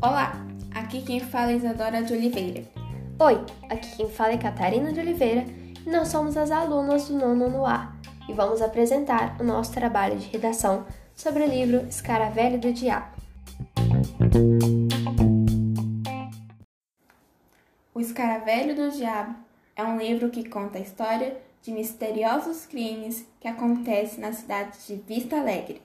Olá, aqui quem fala é Isadora de Oliveira. Oi, aqui quem fala é Catarina de Oliveira e nós somos as alunas do nono no A e vamos apresentar o nosso trabalho de redação sobre o livro Escaravelho do Diabo. O Escaravelho do Diabo é um livro que conta a história de misteriosos crimes que acontecem na cidade de Vista Alegre.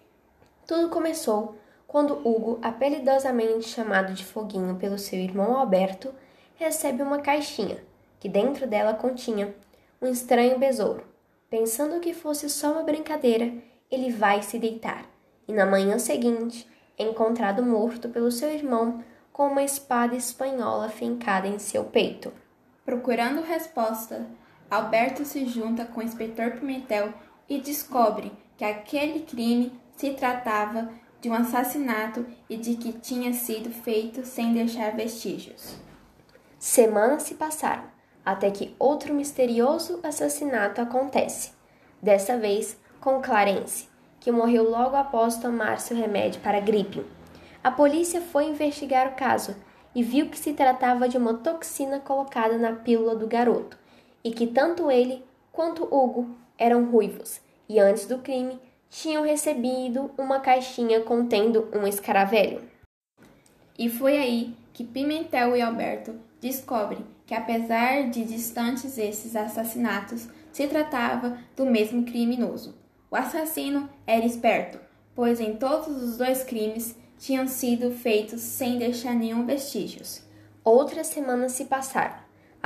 Tudo começou quando Hugo, apelidosamente chamado de Foguinho pelo seu irmão Alberto, recebe uma caixinha que dentro dela continha um estranho besouro. Pensando que fosse só uma brincadeira, ele vai se deitar e na manhã seguinte é encontrado morto pelo seu irmão com uma espada espanhola fincada em seu peito. Procurando resposta, Alberto se junta com o inspetor Pimentel e descobre que aquele crime se tratava de um assassinato e de que tinha sido feito sem deixar vestígios. Semanas se passaram até que outro misterioso assassinato acontece. Dessa vez com Clarence, que morreu logo após tomar seu remédio para gripe. A polícia foi investigar o caso e viu que se tratava de uma toxina colocada na pílula do garoto e que tanto ele quanto Hugo eram ruivos e antes do crime tinham recebido uma caixinha contendo um escaravelho. E foi aí que Pimentel e Alberto descobrem que, apesar de distantes esses assassinatos, se tratava do mesmo criminoso. O assassino era esperto, pois em todos os dois crimes tinham sido feitos sem deixar nenhum vestígios. Outras semanas se passaram,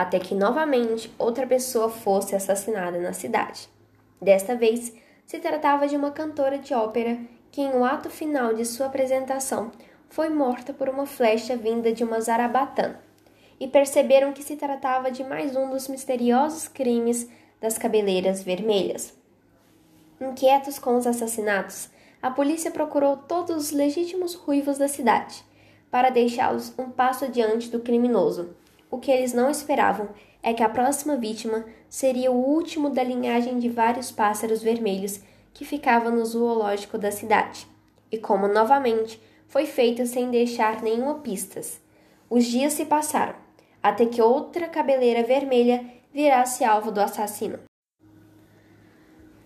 até que novamente outra pessoa fosse assassinada na cidade. Desta vez, se tratava de uma cantora de ópera que, em um ato final de sua apresentação, foi morta por uma flecha vinda de uma zarabatana. E perceberam que se tratava de mais um dos misteriosos crimes das cabeleiras vermelhas. Inquietos com os assassinatos, a polícia procurou todos os legítimos ruivos da cidade para deixá-los um passo adiante do criminoso. O que eles não esperavam é que a próxima vítima seria o último da linhagem de vários pássaros vermelhos que ficava no zoológico da cidade. E como novamente foi feito sem deixar nenhuma pistas. Os dias se passaram, até que outra cabeleira vermelha virasse alvo do assassino.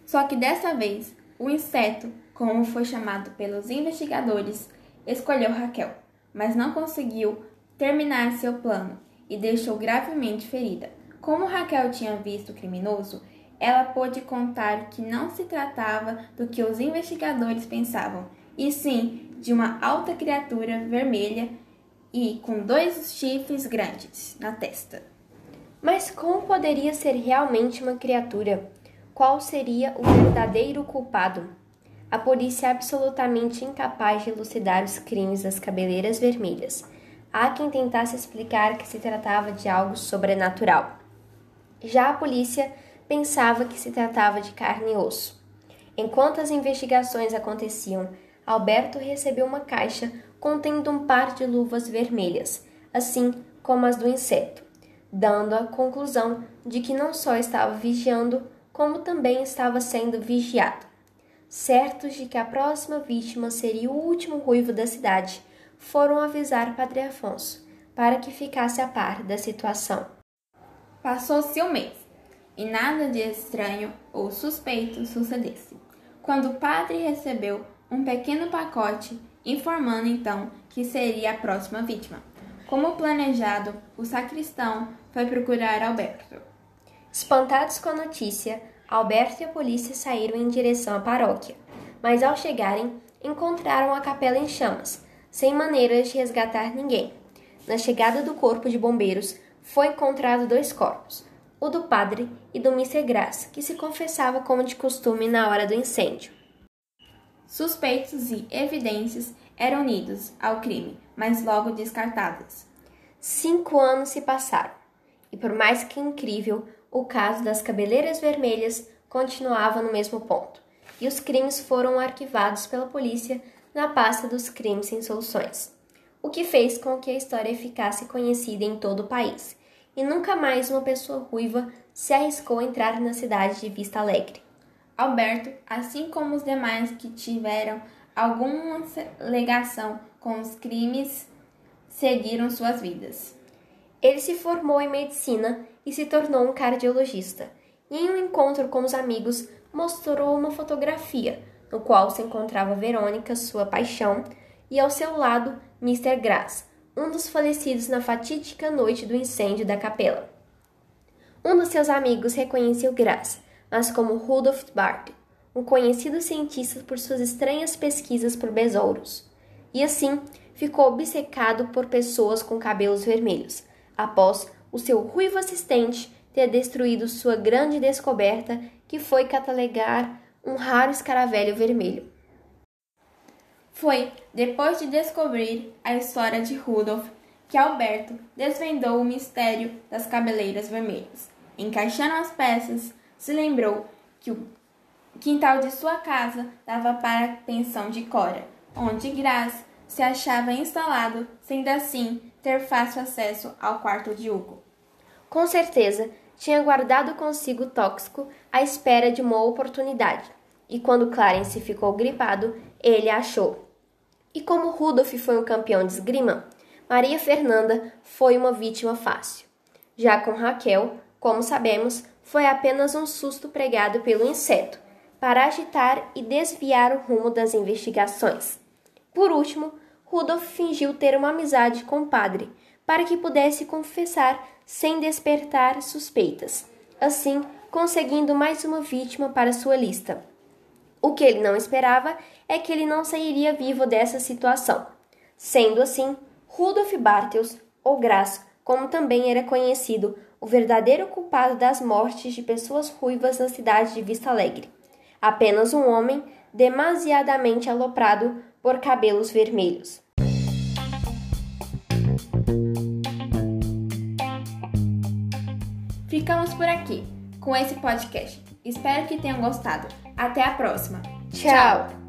Só que dessa vez, o inseto, como foi chamado pelos investigadores, escolheu Raquel, mas não conseguiu terminar seu plano e deixou gravemente ferida. Como Raquel tinha visto o criminoso, ela pôde contar que não se tratava do que os investigadores pensavam, e sim de uma alta criatura vermelha e com dois chifres grandes na testa. Mas como poderia ser realmente uma criatura? qual seria o verdadeiro culpado. A polícia é absolutamente incapaz de elucidar os crimes das cabeleiras vermelhas. Há quem tentasse explicar que se tratava de algo sobrenatural. Já a polícia pensava que se tratava de carne e osso. Enquanto as investigações aconteciam, Alberto recebeu uma caixa contendo um par de luvas vermelhas, assim como as do inseto, dando a conclusão de que não só estava vigiando como também estava sendo vigiado. Certos de que a próxima vítima seria o último ruivo da cidade, foram avisar Padre Afonso para que ficasse a par da situação. Passou-se um mês e nada de estranho ou suspeito sucedesse, quando o padre recebeu um pequeno pacote informando então que seria a próxima vítima. Como planejado, o sacristão foi procurar Alberto. Espantados com a notícia, Alberto e a polícia saíram em direção à paróquia, mas ao chegarem, encontraram a capela em chamas, sem maneiras de resgatar ninguém. Na chegada do corpo de bombeiros, foi encontrado dois corpos, o do padre e do Mr. Graça, que se confessava como de costume na hora do incêndio. Suspeitos e evidências eram unidos ao crime, mas logo descartados. Cinco anos se passaram, e por mais que incrível, o caso das cabeleiras vermelhas continuava no mesmo ponto, e os crimes foram arquivados pela polícia na pasta dos crimes sem soluções, o que fez com que a história ficasse conhecida em todo o país, e nunca mais uma pessoa ruiva se arriscou a entrar na cidade de Vista Alegre. Alberto, assim como os demais que tiveram alguma ligação com os crimes, seguiram suas vidas. Ele se formou em medicina e se tornou um cardiologista. E em um encontro com os amigos, mostrou uma fotografia no qual se encontrava Verônica, sua paixão, e ao seu lado Mr. Grass, um dos falecidos na fatídica noite do incêndio da capela. Um dos seus amigos reconheceu Grass, mas como Rudolf Barth, um conhecido cientista por suas estranhas pesquisas por besouros. E assim ficou obcecado por pessoas com cabelos vermelhos, após o seu ruivo assistente ter destruído sua grande descoberta, que foi catalogar um raro escaravelho vermelho. Foi depois de descobrir a história de Rudolf que Alberto desvendou o mistério das cabeleiras vermelhas. Encaixando as peças, se lembrou que o quintal de sua casa dava para a pensão de Cora, onde Grace se achava instalado, sendo assim ter fácil acesso ao quarto de Hugo. Com certeza, tinha guardado consigo tóxico à espera de uma oportunidade, e quando Clarence ficou gripado, ele a achou. E como Rudolf foi um campeão de esgrima, Maria Fernanda foi uma vítima fácil. Já com Raquel, como sabemos, foi apenas um susto pregado pelo inseto, para agitar e desviar o rumo das investigações. Por último, Rudolf fingiu ter uma amizade com o padre, para que pudesse confessar sem despertar suspeitas, assim conseguindo mais uma vítima para sua lista. O que ele não esperava é que ele não sairia vivo dessa situação. Sendo assim, Rudolf Bartels, ou Graça, como também era conhecido, o verdadeiro culpado das mortes de pessoas ruivas na cidade de Vista Alegre. Apenas um homem demasiadamente aloprado por cabelos vermelhos. Ficamos por aqui com esse podcast. Espero que tenham gostado. Até a próxima. Tchau. Tchau.